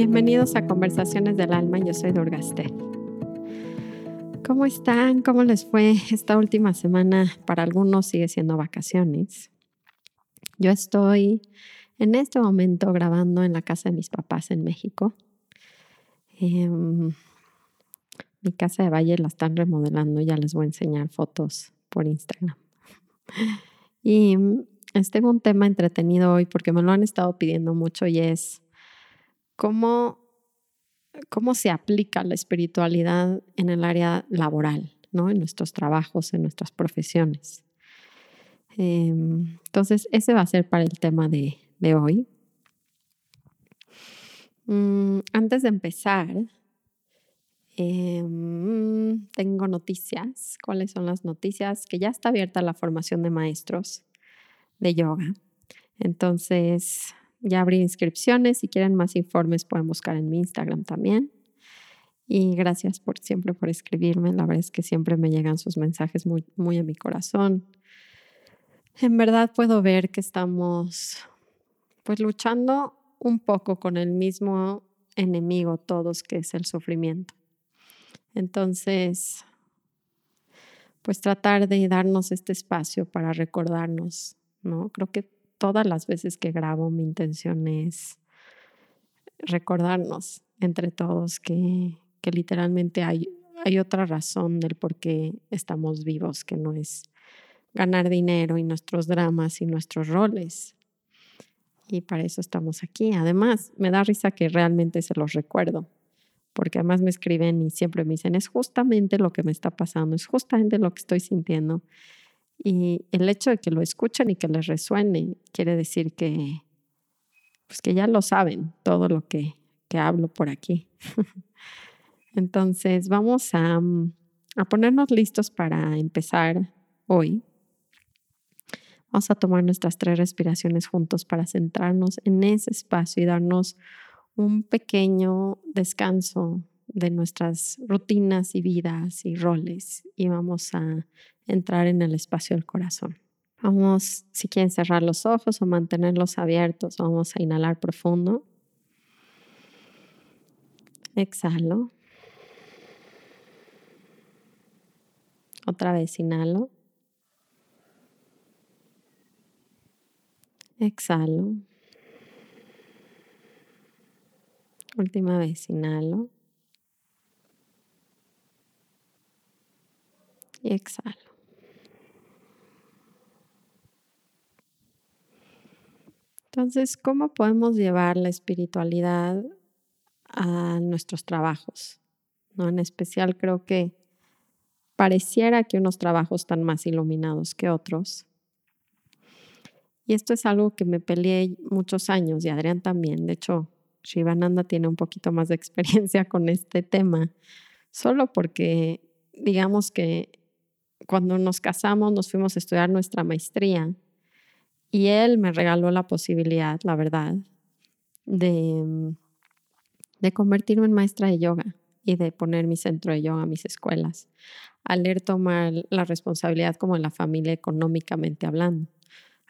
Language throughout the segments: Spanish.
Bienvenidos a Conversaciones del Alma, yo soy Durgaste. ¿Cómo están? ¿Cómo les fue esta última semana? Para algunos sigue siendo vacaciones. Yo estoy en este momento grabando en la casa de mis papás en México. Em, mi casa de Valle la están remodelando, ya les voy a enseñar fotos por Instagram. Y tengo un tema entretenido hoy porque me lo han estado pidiendo mucho y es cómo, cómo se aplica la espiritualidad en el área laboral, ¿no? en nuestros trabajos, en nuestras profesiones. Em, entonces, ese va a ser para el tema de, hoy. Mm, antes de empezar, em, tengo noticias. ¿Cuáles son las noticias? Que ya está abierta la formación de maestros de yoga. Entonces, ya abrí inscripciones. Si quieren más informes, pueden buscar en mi Instagram también. Y gracias por siempre por escribirme. La verdad es que siempre me llegan sus mensajes muy, muy a mi corazón. En verdad puedo ver que estamos pues luchando un poco con el mismo enemigo todos, que es el sufrimiento. Entonces, pues tratar de darnos este espacio para recordarnos, ¿no? Creo que todas las veces que grabo mi intención es recordarnos entre todos que, literalmente hay, hay otra razón del por qué estamos vivos, que no es ganar dinero y nuestros dramas y nuestros roles. Y para eso estamos aquí. Además, me da risa que realmente se los recuerdo, porque además me escriben y siempre me dicen, es justamente lo que me está pasando, es justamente lo que estoy sintiendo. Y el hecho de que lo escuchen y que les resuene quiere decir que, pues que ya lo saben, todo lo que, que hablo por aquí. Entonces, vamos a, a ponernos listos para empezar hoy. Vamos a tomar nuestras tres respiraciones juntos para centrarnos en ese espacio y darnos un pequeño descanso de nuestras rutinas y vidas y roles y vamos a entrar en el espacio del corazón. Vamos, si quieren cerrar los ojos o mantenerlos abiertos, vamos a inhalar profundo. Exhalo. Otra vez inhalo. Exhalo. Última vez inhalo. Y exhalo. Entonces, ¿cómo podemos llevar la espiritualidad a nuestros trabajos? ¿No? En especial creo que pareciera que unos trabajos están más iluminados que otros. Y esto es algo que me peleé muchos años y Adrián también. De hecho, Shivananda tiene un poquito más de experiencia con este tema, solo porque digamos que cuando nos casamos nos fuimos a estudiar nuestra maestría y él me regaló la posibilidad, la verdad, de, de convertirme en maestra de yoga y de poner mi centro de yoga a mis escuelas, al él tomar la responsabilidad como en la familia económicamente hablando,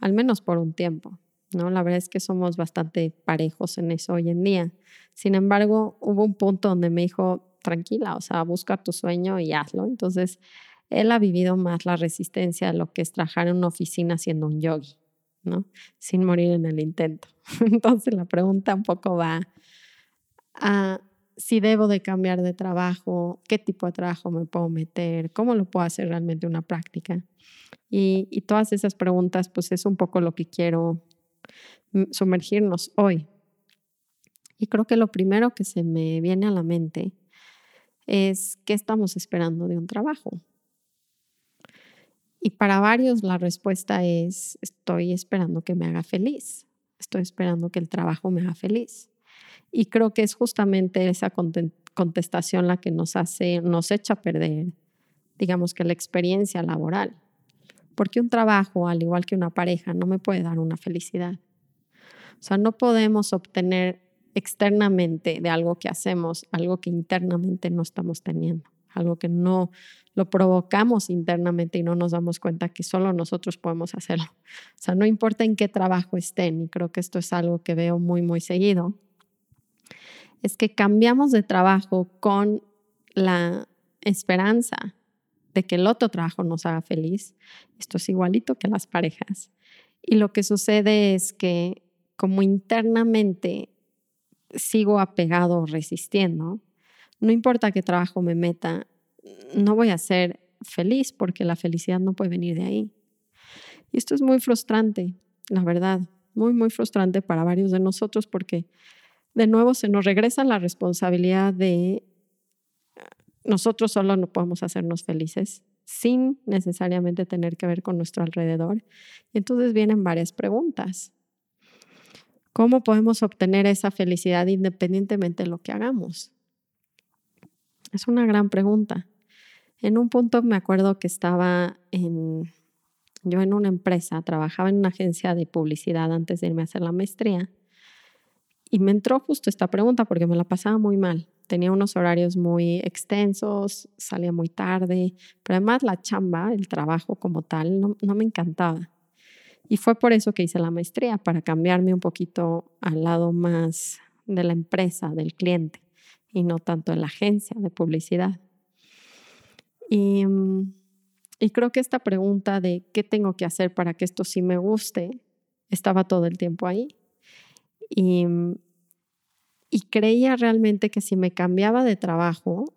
al menos por un tiempo. ¿no? La verdad es que somos bastante parejos en eso hoy en día. Sin embargo, hubo un punto donde me dijo, tranquila, o sea, busca tu sueño y hazlo. Entonces, él ha vivido más la resistencia a lo que es trabajar en una oficina siendo un yogi. Sin morir en el intento. Entonces la pregunta un poco va a si debo de cambiar de trabajo, qué tipo de trabajo me puedo meter, cómo lo puedo hacer realmente una práctica. Y, y todas esas preguntas, pues es un poco lo que quiero sumergirnos hoy. Y creo que lo primero que se me viene a la mente es qué estamos esperando de un trabajo. Y para varios la respuesta es, estoy esperando que me haga feliz, estoy esperando que el trabajo me haga feliz. Y creo que es justamente esa contestación la que nos hace, nos echa a perder, digamos que la experiencia laboral. Porque un trabajo, al igual que una pareja, no me puede dar una felicidad. O sea, no podemos obtener externamente de algo que hacemos algo que internamente no estamos teniendo algo que no lo provocamos internamente y no nos damos cuenta que solo nosotros podemos hacerlo. O sea, no importa en qué trabajo estén, y creo que esto es algo que veo muy, muy seguido, es que cambiamos de trabajo con la esperanza de que el otro trabajo nos haga feliz. Esto es igualito que las parejas. Y lo que sucede es que como internamente sigo apegado o resistiendo, no importa qué trabajo me meta, no voy a ser feliz porque la felicidad no puede venir de ahí. Y esto es muy frustrante, la verdad, muy, muy frustrante para varios de nosotros porque de nuevo se nos regresa la responsabilidad de nosotros solo no podemos hacernos felices sin necesariamente tener que ver con nuestro alrededor. Y entonces vienen varias preguntas. ¿Cómo podemos obtener esa felicidad independientemente de lo que hagamos? Es una gran pregunta. En un punto me acuerdo que estaba en, yo en una empresa, trabajaba en una agencia de publicidad antes de irme a hacer la maestría y me entró justo esta pregunta porque me la pasaba muy mal. Tenía unos horarios muy extensos, salía muy tarde, pero además la chamba, el trabajo como tal, no, no me encantaba. Y fue por eso que hice la maestría, para cambiarme un poquito al lado más de la empresa, del cliente, y no tanto de la agencia de publicidad. Y, mm, y creo que esta pregunta de qué tengo que hacer para que esto sí me guste estaba todo el tiempo ahí. Y, mm, y creía realmente que si me cambiaba de trabajo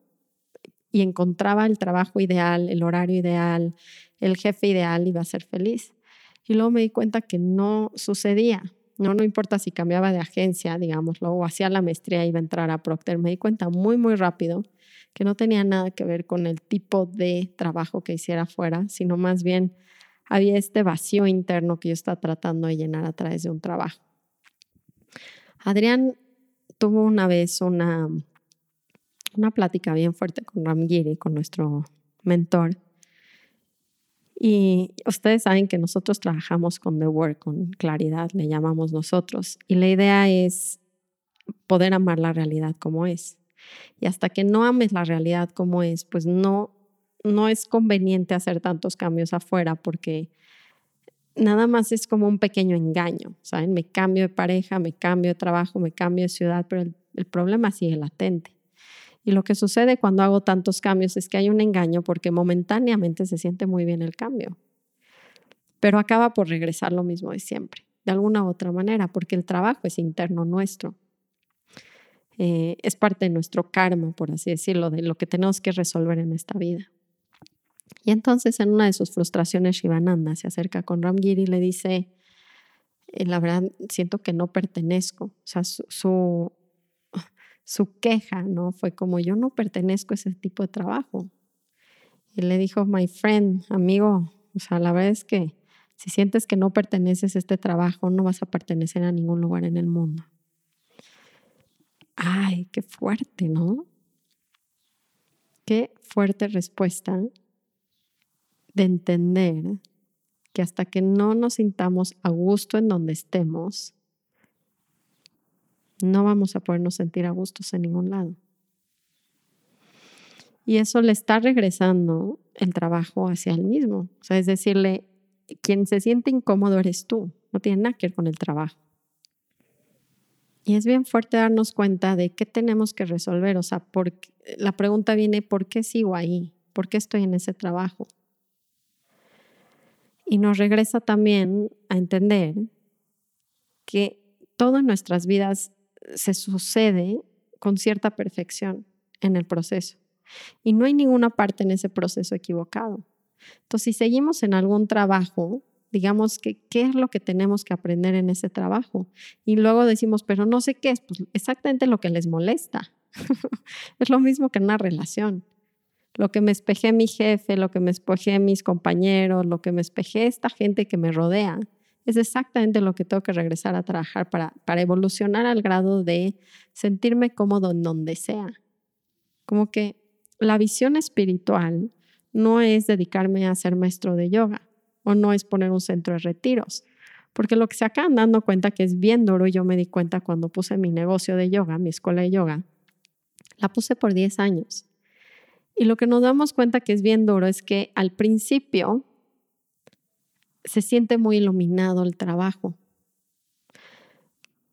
y encontraba el trabajo ideal, el horario ideal, el jefe ideal, iba a ser feliz. Y luego me di cuenta que no sucedía. No, no importa si cambiaba de agencia, digámoslo, o hacía la maestría y iba a entrar a Procter. Me di cuenta muy, muy rápido que no tenía nada que ver con el tipo de trabajo que hiciera fuera, sino más bien había este vacío interno que yo estaba tratando de llenar a través de un trabajo. Adrián tuvo una vez una, una plática bien fuerte con Ramgiri, con nuestro mentor. Y ustedes saben que nosotros trabajamos con The Work, con claridad, le llamamos nosotros. Y la idea es poder amar la realidad como es. Y hasta que no ames la realidad como es, pues no, no es conveniente hacer tantos cambios afuera porque nada más es como un pequeño engaño, ¿saben? Me cambio de pareja, me cambio de trabajo, me cambio de ciudad, pero el problema sigue latente. Y lo que sucede cuando hago tantos cambios es que hay un engaño porque momentáneamente se siente muy bien el cambio, pero acaba por regresar lo mismo de siempre, de alguna u otra manera, porque el trabajo es interno nuestro. Eh, es parte de nuestro karma, por así decirlo, de lo que tenemos que resolver en esta vida. Y entonces en una de sus frustraciones, Shivananda se acerca con Ramgiri y le dice, eh, la verdad, siento que no pertenezco. O sea, su, su, su, queja, ¿no? Fue como, yo no pertenezco a ese tipo de trabajo. Y le dijo, my friend, amigo, o sea, la verdad es que si sientes que no perteneces a este trabajo, no vas a pertenecer a ningún lugar en el mundo. Ay, qué fuerte, ¿no? Qué fuerte respuesta de entender que hasta que no nos sintamos a gusto en donde estemos, no vamos a podernos sentir a gustos en ningún lado. Y eso le está regresando el trabajo hacia él mismo. O sea, es decirle, quien se siente incómodo eres tú, no tiene nada que ver con el trabajo. Y es bien fuerte darnos cuenta de qué tenemos que resolver. O sea, la pregunta viene, ¿por qué sigo ahí? ¿Por qué estoy en ese trabajo? Y nos regresa también a entender que todo en nuestras vidas se sucede con cierta perfección en el proceso. Y no hay ninguna parte en ese proceso equivocado. Entonces, si seguimos en algún trabajo digamos que qué es lo que tenemos que aprender en ese trabajo. Y luego decimos, pero no sé qué es, pues exactamente lo que les molesta. es lo mismo que en una relación. Lo que me espejé mi jefe, lo que me espejé mis compañeros, lo que me espejé esta gente que me rodea, es exactamente lo que tengo que regresar a trabajar para, evolucionar al grado de sentirme cómodo en donde sea. Como que la visión espiritual no es dedicarme a ser maestro de yoga o no es poner un centro de retiros. Porque lo que se acaban dando cuenta que es bien duro, y yo me di cuenta cuando puse mi negocio de yoga, mi escuela de yoga, la puse por 10 años. Y lo que nos damos cuenta que es bien duro es que al principio se siente muy iluminado el trabajo.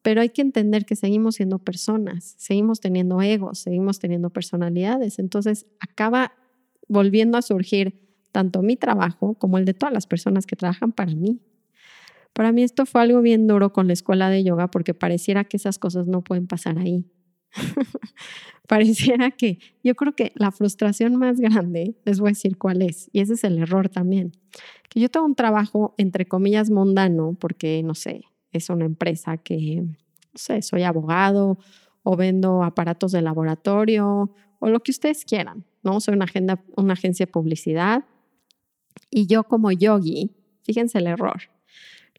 pero hay que entender que seguimos siendo personas, seguimos teniendo egos, seguimos teniendo personalidades. Entonces acaba volviendo a surgir tanto mi trabajo como el de todas las personas que trabajan para mí. Para mí esto fue algo bien duro con la escuela de yoga porque pareciera que esas cosas no pueden pasar ahí. pareciera que yo creo que la frustración más grande, les voy a decir cuál es, y ese es el error también, que yo tengo un trabajo entre comillas mundano porque, no sé, es una empresa que, no sé, soy abogado o vendo aparatos de laboratorio o lo que ustedes quieran, ¿no? Soy una, agenda, una agencia de publicidad y yo como yogi, fíjense el error,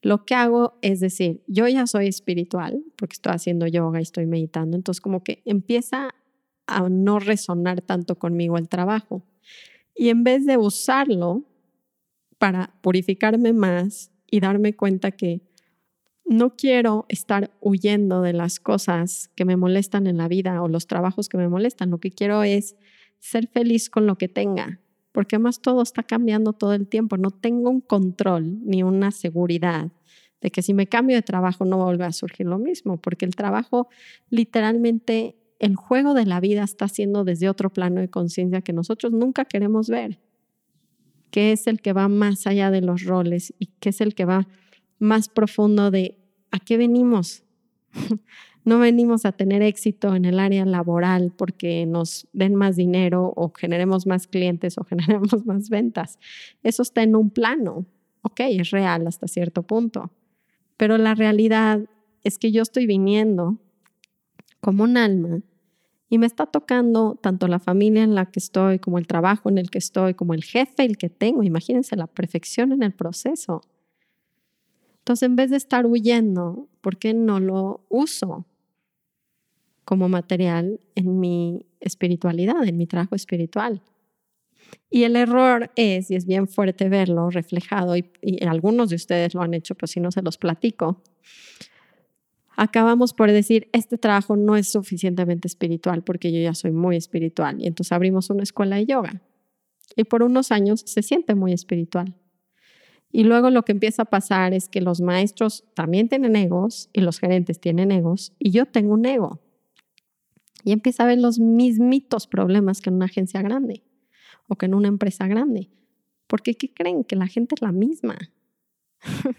lo que hago es decir, yo ya soy espiritual porque estoy haciendo yoga y estoy meditando, entonces como que empieza a no resonar tanto conmigo el trabajo. Y en vez de usarlo para purificarme más y darme cuenta que no quiero estar huyendo de las cosas que me molestan en la vida o los trabajos que me molestan. Lo que quiero es ser feliz con lo que tenga, porque además todo está cambiando todo el tiempo. No tengo un control ni una seguridad de que si me cambio de trabajo no vuelve a surgir lo mismo, porque el trabajo literalmente, el juego de la vida está haciendo desde otro plano de conciencia que nosotros nunca queremos ver, que es el que va más allá de los roles y que es el que va más profundo de a qué venimos. no venimos a tener éxito en el área laboral porque nos den más dinero o generemos más clientes o generemos más ventas. Eso está en un plano. Ok, es real hasta cierto punto. Pero la realidad es que yo estoy viniendo como un alma y me está tocando tanto la familia en la que estoy, como el trabajo en el que estoy, como el jefe el que tengo. Imagínense la perfección en el proceso. Entonces, en vez de estar huyendo, ¿por qué no lo uso como material en mi espiritualidad, en mi trabajo espiritual? Y el error es, y es bien fuerte verlo reflejado, y, algunos de ustedes lo han hecho, pero si no se los platico, acabamos por decir, este trabajo no es suficientemente espiritual porque yo ya soy muy espiritual. Y entonces abrimos una escuela de yoga. Y por unos años se siente muy espiritual. Y luego lo que empieza a pasar es que los maestros también tienen egos y los gerentes tienen egos y yo tengo un ego. Y empieza a ver los mismitos problemas que en una agencia grande o que en una empresa grande. Porque ¿qué creen? Que la gente es la misma.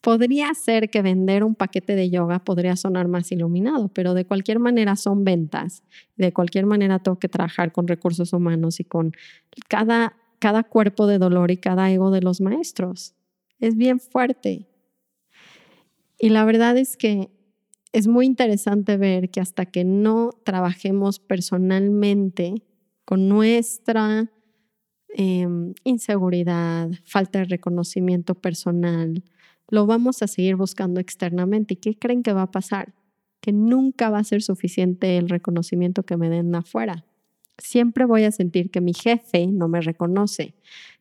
podría ser que vender un paquete de yoga podría sonar más iluminado, pero de cualquier manera son ventas. De cualquier manera tengo que trabajar con recursos humanos y con cada cada cuerpo de dolor y cada ego de los maestros. Es bien fuerte. Y la verdad es que es muy interesante ver que hasta que no trabajemos personalmente con nuestra em, inseguridad, falta de reconocimiento personal, lo vamos a seguir buscando externamente. ¿Y qué creen que va a pasar? Que nunca va a ser suficiente el reconocimiento que me den afuera siempre voy a sentir que mi jefe no me reconoce,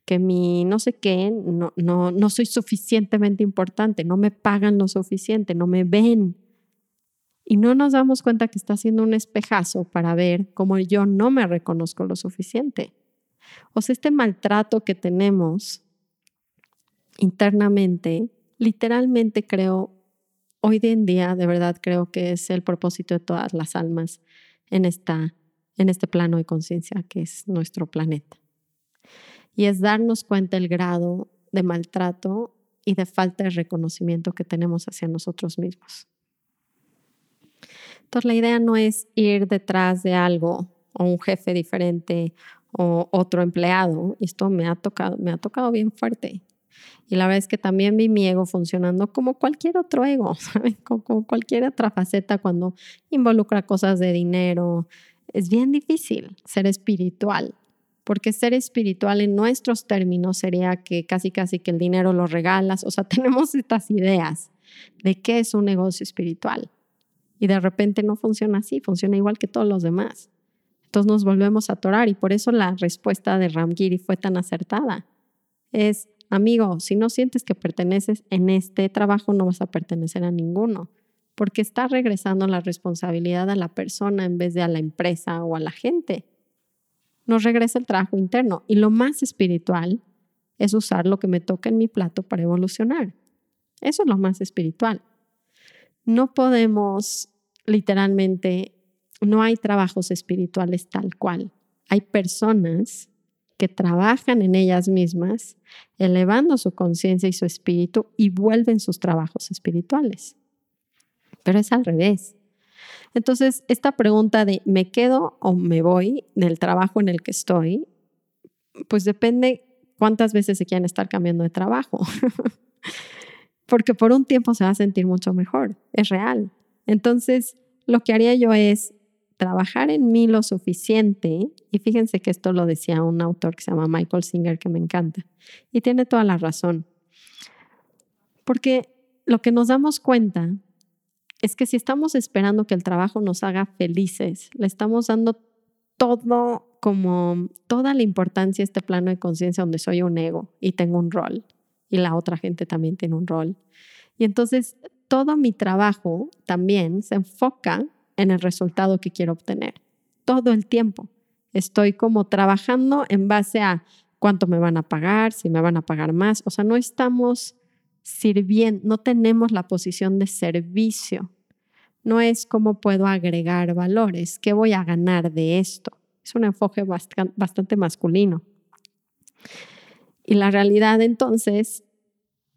que mi no sé qué, no, no, no soy suficientemente importante, no me pagan lo suficiente, no me ven. Y no nos damos cuenta que está haciendo un espejazo para ver cómo yo no me reconozco lo suficiente. O sea, este maltrato que tenemos internamente, literalmente creo, hoy en día de verdad creo que es el propósito de todas las almas en esta en este plano de conciencia que es nuestro planeta. Y es darnos cuenta el grado de maltrato y de falta de reconocimiento que tenemos hacia nosotros mismos. Entonces la idea no es ir detrás de algo o un jefe diferente o otro empleado. Esto me ha tocado, me ha tocado bien fuerte. Y la verdad es que también vi mi ego funcionando como cualquier otro ego, Como cualquier otra faceta cuando involucra cosas de dinero, es bien difícil ser espiritual, porque ser espiritual en nuestros términos sería que casi casi que el dinero lo regalas, o sea, tenemos estas ideas de qué es un negocio espiritual y de repente no funciona así, funciona igual que todos los demás. Entonces nos volvemos a atorar y por eso la respuesta de Ramgiri fue tan acertada. Es, amigo, si no sientes que perteneces en este trabajo, no vas a pertenecer a ninguno porque está regresando la responsabilidad a la persona en vez de a la empresa o a la gente. Nos regresa el trabajo interno y lo más espiritual es usar lo que me toca en mi plato para evolucionar. Eso es lo más espiritual. no podemos literalmente, no hay trabajos espirituales tal cual. Hay personas que trabajan en ellas mismas, elevando su conciencia y su espíritu y vuelven sus trabajos espirituales. Pero es al revés. Entonces, esta pregunta de ¿me quedo o me voy del trabajo en el que estoy? Pues depende cuántas veces se quieren estar cambiando de trabajo. Porque por un tiempo se va a sentir mucho mejor, es real. Entonces, lo que haría yo es trabajar en mí lo suficiente, y fíjense que esto lo decía un autor que se llama Michael Singer, que me encanta, y tiene toda la razón, porque lo que nos damos cuenta es que si estamos esperando que el trabajo nos haga felices, le estamos dando todo como toda la importancia a este plano de conciencia donde soy un ego y tengo un rol y la otra gente también tiene un rol. Y entonces todo mi trabajo también se enfoca en el resultado que quiero obtener. Todo el tiempo. Estoy como trabajando en base a cuánto me van a pagar, si me van a pagar más. O sea, no estamos sirviendo, no tenemos la posición de servicio. No es cómo puedo agregar valores, qué voy a ganar de esto. Es un enfoque bastante masculino. Y la realidad entonces,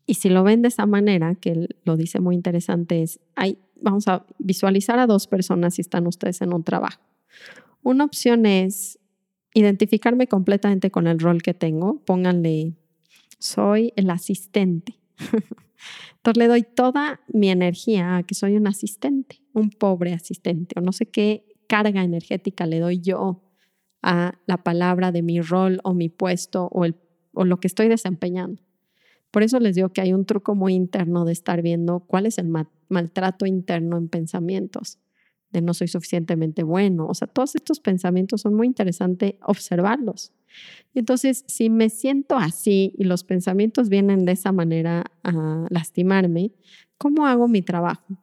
y si lo ven de esa manera, que lo dice muy interesante, es, hay vamos a visualizar a dos personas si están ustedes en un trabajo. Una opción es identificarme completamente con el rol que tengo. Pónganle, soy el asistente. Entonces le doy toda mi energía a que soy un asistente, un pobre asistente, o no sé qué carga energética le doy yo a la palabra de mi rol o mi puesto o, el, o lo que estoy desempeñando. Por eso les digo que hay un truco muy interno de estar viendo cuál es el maltrato interno en pensamientos, de no soy suficientemente bueno. O sea, todos estos pensamientos son muy interesantes observarlos. entonces, si me siento así y los pensamientos vienen de esa manera a lastimarme, ¿cómo hago mi trabajo?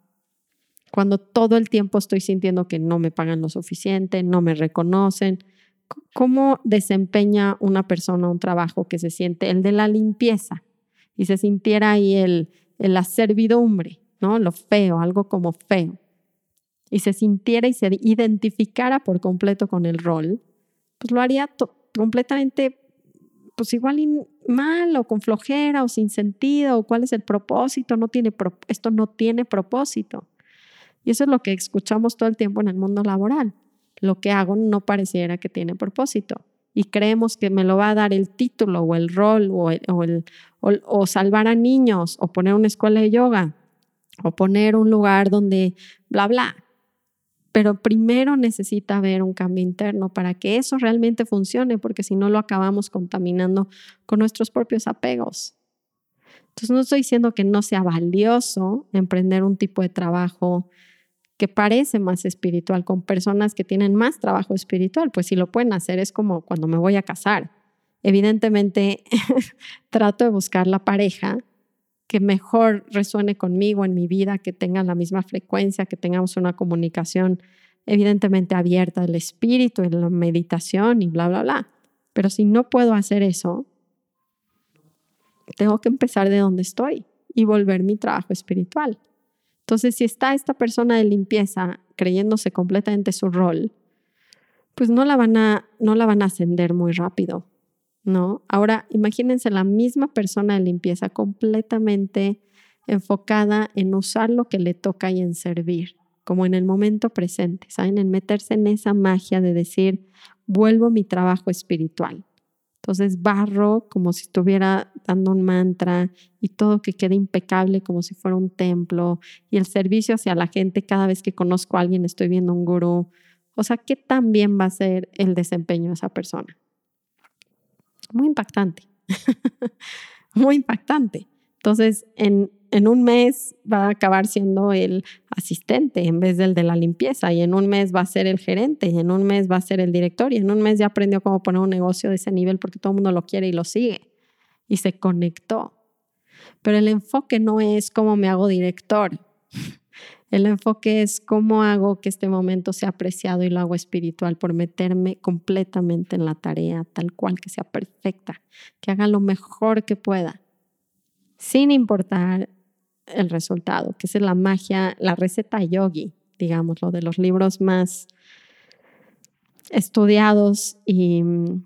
Cuando todo el tiempo estoy sintiendo que no me pagan lo suficiente, no me reconocen, ¿cómo desempeña una persona un trabajo que se siente el de la limpieza? y se sintiera ahí el, la servidumbre, ¿no? Lo feo, algo como feo. Y se sintiera y se identificara por completo con el rol, pues lo haría completamente, pues igual mal o con flojera o sin sentido, o cuál es el propósito, no tiene esto no tiene propósito. Y eso es lo que escuchamos todo el tiempo en el mundo laboral. Lo que hago no pareciera que tiene propósito y creemos que me lo va a dar el título o el rol o, el, o, salvar a niños o poner una escuela de yoga o poner un lugar donde bla, bla. Pero primero necesita haber un cambio interno para que eso realmente funcione, porque si no lo acabamos contaminando con nuestros propios apegos. Entonces no estoy diciendo que no sea valioso emprender un tipo de trabajo que parece más espiritual, con personas que tienen más trabajo espiritual, pues si lo pueden hacer es como cuando me voy a casar. Evidentemente trato de buscar la pareja que mejor resuene conmigo en mi vida, que tenga la misma frecuencia, que tengamos una comunicación evidentemente abierta del espíritu, en la meditación y bla, bla, bla. Pero si no puedo hacer eso, tengo que empezar de donde estoy y volver mi trabajo espiritual. Entonces, si está esta persona de limpieza creyéndose completamente su rol, pues no la van a, no la van a ascender muy rápido, ¿no? Ahora, imagínense la misma persona de limpieza completamente enfocada en usar lo que le toca y en servir, como en el momento presente, ¿saben? En meterse en esa magia de decir, vuelvo mi trabajo espiritual. Entonces barro como si estuviera dando un mantra y todo que quede impecable como si fuera un templo y el servicio hacia la gente cada vez que conozco a alguien estoy viendo un gurú. O sea, ¿qué tan bien va a ser el desempeño de esa persona? Muy impactante, muy impactante. Entonces, en, en un mes va a acabar siendo el asistente en vez del de la limpieza y en un mes va a ser el gerente y en un mes va a ser el director y en un mes ya aprendió cómo poner un negocio de ese nivel porque todo el mundo lo quiere y lo sigue y se conectó. Pero el enfoque no es cómo me hago director. El enfoque es cómo hago que este momento sea apreciado y lo hago espiritual por meterme completamente en la tarea, tal cual que sea perfecta, que haga lo mejor que pueda sin importar el resultado, que es la magia, la receta yogi, digámoslo, de los libros más estudiados y mm,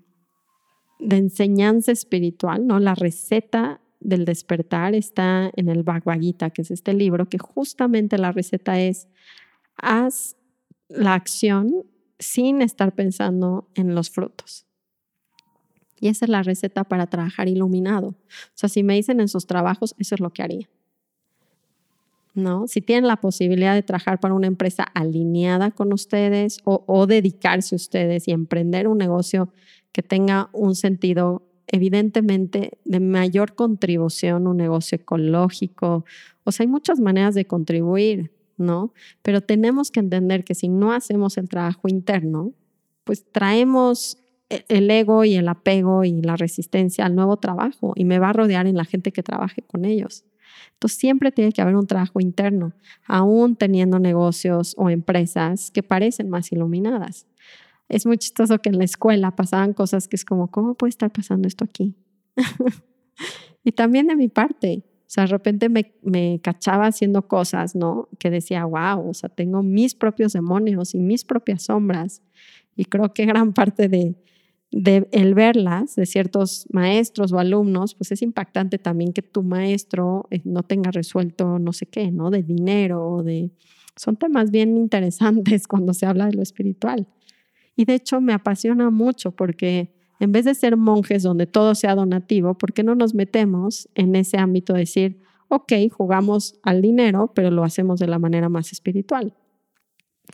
de enseñanza espiritual, ¿no? La receta del despertar está en el Bhagavad que es este libro, que justamente la receta es, haz la acción sin estar pensando en los frutos. Y esa es la receta para trabajar iluminado. O sea, si me dicen en sus trabajos, eso es lo que haría. ¿No? Si tienen la posibilidad de trabajar para una empresa alineada con ustedes o, o dedicarse ustedes y emprender un negocio que tenga un sentido evidentemente de mayor contribución, un negocio ecológico. O sea, hay muchas maneras de contribuir, ¿no? Pero tenemos que entender que si no hacemos el trabajo interno, pues traemos e-, el ego y el apego y la resistencia al nuevo trabajo y me va a rodear en la gente que trabaje con ellos. Entonces siempre tiene que haber un trabajo interno, aún teniendo negocios o empresas que parecen más iluminadas. Es muy chistoso que en la escuela pasaban cosas que es como, ¿cómo puede estar pasando esto aquí? y también de mi parte, o sea, de repente me, me, cachaba haciendo cosas, ¿no? Que decía, wow, o sea, tengo mis propios demonios y mis propias sombras. Y creo que gran parte de, de el verlas de ciertos maestros o alumnos, pues es impactante también que tu maestro eh, no tenga resuelto no sé qué, ¿no? De dinero, de... Son temas bien interesantes cuando se habla de lo espiritual. Y de hecho me apasiona mucho porque en vez de ser monjes donde todo sea donativo, ¿por qué no nos metemos en ese ámbito de decir, ok, jugamos al dinero, pero lo hacemos de la manera más espiritual?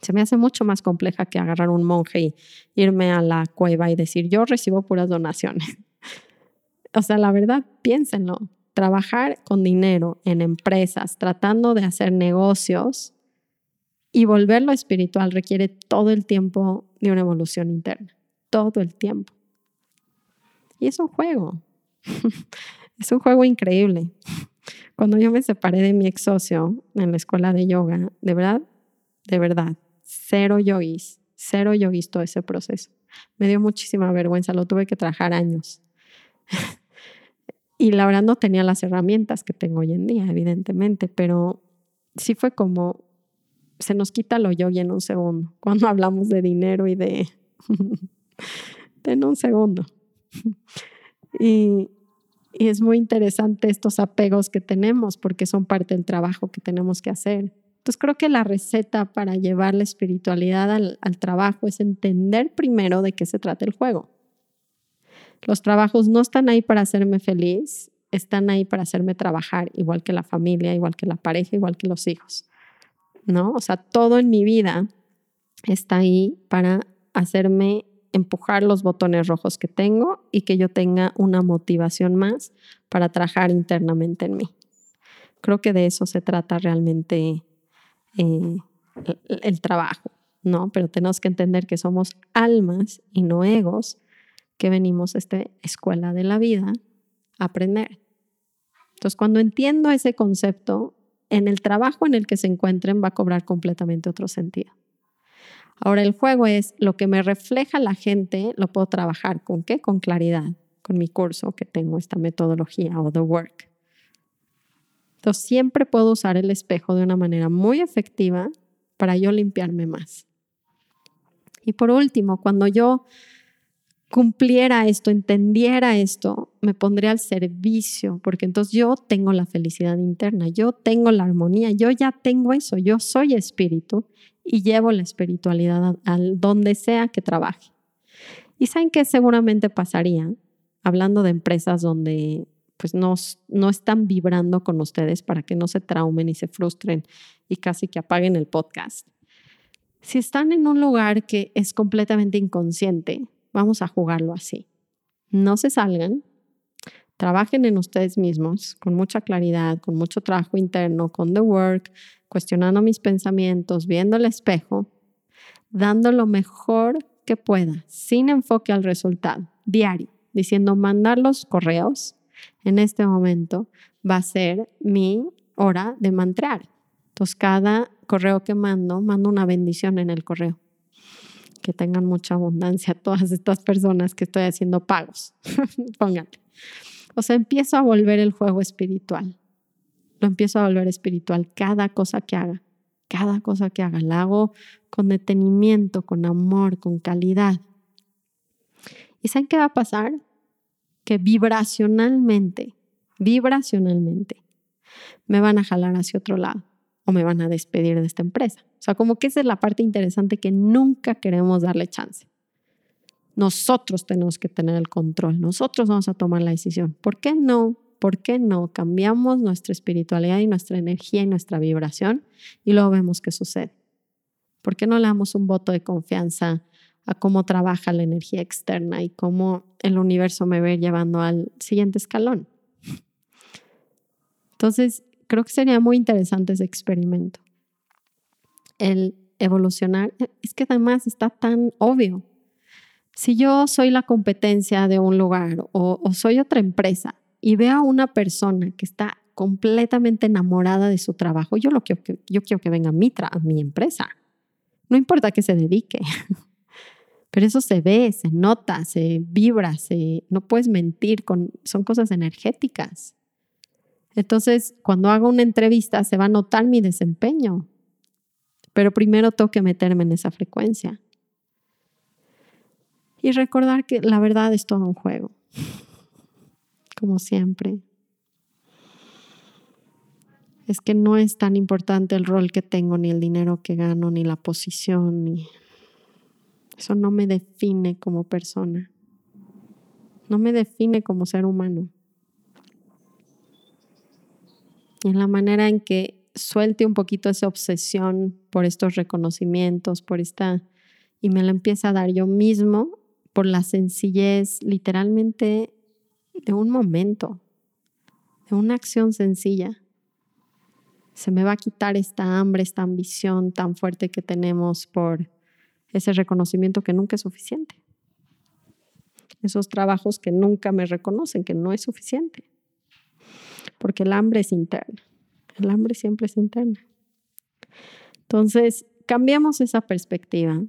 Se me hace mucho más compleja que agarrar un monje y irme a la cueva y decir, yo recibo puras donaciones. o sea, la verdad, piénsenlo. Trabajar con dinero en empresas, tratando de hacer negocios y volverlo espiritual requiere todo el tiempo de una evolución interna. Todo el tiempo. Y es un juego. es un juego increíble. Cuando yo me separé de mi ex socio en la escuela de yoga, de verdad, de verdad, cero yogis, cero yogis todo ese proceso. Me dio muchísima vergüenza, lo tuve que trabajar años. y la verdad no tenía las herramientas que tengo hoy en día, evidentemente, pero sí fue como, se nos quita lo yogi en un segundo, cuando hablamos de dinero y de... en un segundo. y, es muy interesante estos apegos que tenemos porque son parte del trabajo que tenemos que hacer. Entonces creo que la receta para llevar la espiritualidad al, trabajo es entender primero de qué se trata el juego. Los trabajos no están ahí para hacerme feliz, están ahí para hacerme trabajar, igual que la familia, igual que la pareja, igual que los hijos. ¿No? O sea, todo en mi vida está ahí para hacerme empujar los botones rojos que tengo y que yo tenga una motivación más para trabajar internamente en mí. Creo que de eso se trata realmente eh, el, trabajo, ¿no? Pero tenemos que entender que somos almas y no egos que venimos a esta escuela de la vida a aprender. Entonces, cuando entiendo ese concepto, en el trabajo en el que se encuentren va a cobrar completamente otro sentido. Ahora, el juego es lo que me refleja la gente, lo puedo trabajar con qué? Con claridad, con mi curso que tengo esta metodología o The Work. Entonces siempre puedo usar el espejo de una manera muy efectiva para yo limpiarme más. Y por último, cuando yo cumpliera esto, entendiera esto, me pondré al servicio, porque entonces yo tengo la felicidad interna, yo tengo la armonía, yo ya tengo eso, yo soy espíritu y llevo la espiritualidad al donde sea que trabaje. Y saben qué seguramente pasaría, hablando de empresas donde pues no, no están vibrando con ustedes para que no se traumen y se frustren y casi que apaguen el podcast. Si están en un lugar que es completamente inconsciente, vamos a jugarlo así. No se salgan, trabajen en ustedes mismos con mucha claridad, con mucho trabajo interno, con the work, cuestionando mis pensamientos, viendo el espejo, dando lo mejor que pueda, sin enfoque al resultado, diario, diciendo mandar los correos, en este momento va a ser mi hora de mantrar. Entonces, cada correo que mando, mando una bendición en el correo. Que tengan mucha abundancia todas estas personas que estoy haciendo pagos. Pónganle. O sea, empiezo a volver el juego espiritual. lo empiezo a volver espiritual cada cosa que haga, cada cosa que haga, la hago con detenimiento, con amor, con calidad. ¿Y saben qué va a pasar? Que vibracionalmente, vibracionalmente, me van a jalar hacia otro lado o me van a despedir de esta empresa. O sea, como que esa es la parte interesante que nunca queremos darle chance. Nosotros tenemos que tener el control, nosotros vamos a tomar la decisión. ¿Por qué no? ¿Por qué no cambiamos nuestra espiritualidad y nuestra energía y nuestra vibración y luego vemos qué sucede? ¿Por qué no le damos un voto de confianza a cómo trabaja la energía externa y cómo el universo me ve llevando al siguiente escalón? Entonces, creo que sería muy interesante ese experimento. El evolucionar, es que además está tan obvio. Si yo soy la competencia de un lugar o, soy otra empresa y veo a una persona que está completamente enamorada de su trabajo, yo, lo quiero, yo quiero que venga a mi, a mi empresa. No importa que se dedique. Pero eso se ve, se nota, se vibra, se, no puedes mentir, con, son cosas energéticas. Entonces, cuando hago una entrevista, se va a notar mi desempeño. Pero primero tengo que meterme en esa frecuencia. Y recordar que la verdad es todo un juego, como siempre. Es que no es tan importante el rol que tengo, ni el dinero que gano, ni la posición, ni... Eso no me define como persona. No me define como ser humano. Y en la manera en que suelte un poquito esa obsesión por estos reconocimientos, por esta, y me la empieza a dar yo mismo, por la sencillez literalmente de un momento, de una acción sencilla. Se me va a quitar esta hambre, esta ambición tan fuerte que tenemos por ese reconocimiento que nunca es suficiente. Esos trabajos que nunca me reconocen, que no es suficiente. Porque el hambre es interna. El hambre siempre es interna. Entonces, cambiamos esa perspectiva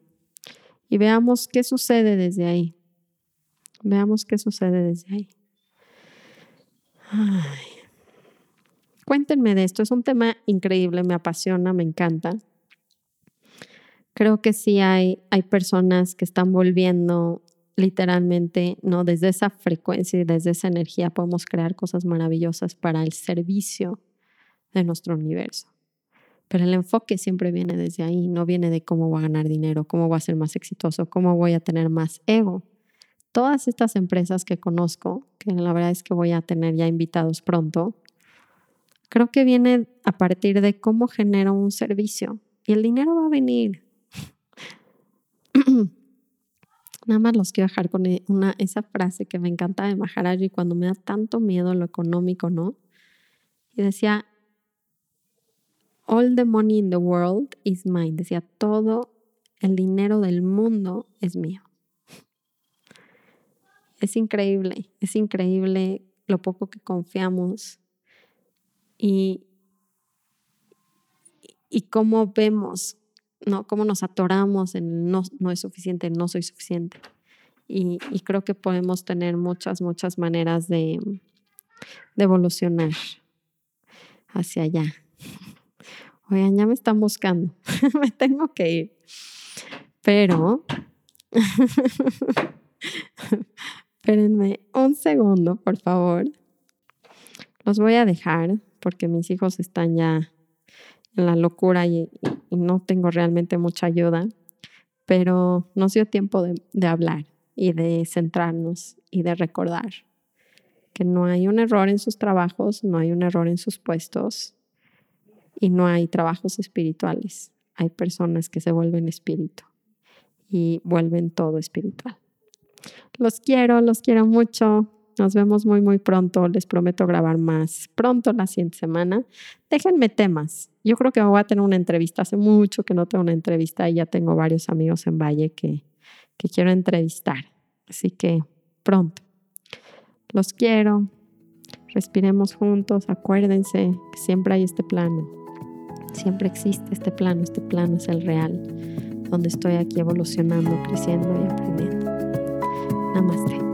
y veamos qué sucede desde ahí. Veamos qué sucede desde ahí. Cuéntenme de esto, es un tema increíble, me apasiona, me encanta. Creo que sí hay, hay personas que están volviendo literalmente, ¿no? Desde esa frecuencia y desde esa energía podemos crear cosas maravillosas para el servicio de nuestro universo. Pero el enfoque siempre viene desde ahí, no viene de cómo voy a ganar dinero, cómo voy a ser más exitoso, cómo voy a tener más ego. Todas estas empresas que conozco, que la verdad es que voy a tener ya invitados pronto, creo que viene a partir de cómo genero un servicio. Y el dinero va a venir. Nada más los quiero dejar con e, esa frase que me encanta de Maharaji cuando me da tanto miedo lo económico, ¿no? Y decía, All the money in the world is mine. Decía, todo el dinero del mundo es mío. Es increíble, es increíble lo poco que confiamos y, y cómo vemos, ¿no? Cómo nos atoramos en no, no es suficiente, no soy suficiente. Y, y, creo que podemos tener muchas, muchas maneras de, de evolucionar hacia allá. Oigan, ya me están buscando. me tengo que ir. Pero, espérenme un segundo, por favor. Los voy a dejar porque mis hijos están ya la locura y, no tengo realmente mucha ayuda. Pero nos dio tiempo de, de hablar y de centrarnos y de recordar que no hay un error en sus trabajos, no hay un error en sus puestos y no hay trabajos espirituales. Hay personas que se vuelven espíritu y vuelven todo espiritual. Los quiero, los quiero mucho. Nos vemos muy, muy pronto. Les prometo grabar más pronto la siguiente semana. Déjenme temas. Yo creo que voy a tener una entrevista. Hace mucho que no tengo una entrevista y ya tengo varios amigos en Valle que, que quiero entrevistar. Así que pronto. Los quiero. Respiremos juntos. Acuérdense que siempre hay este plano Siempre existe este plano, este plano es el real, donde estoy aquí evolucionando, creciendo y aprendiendo. Namaste.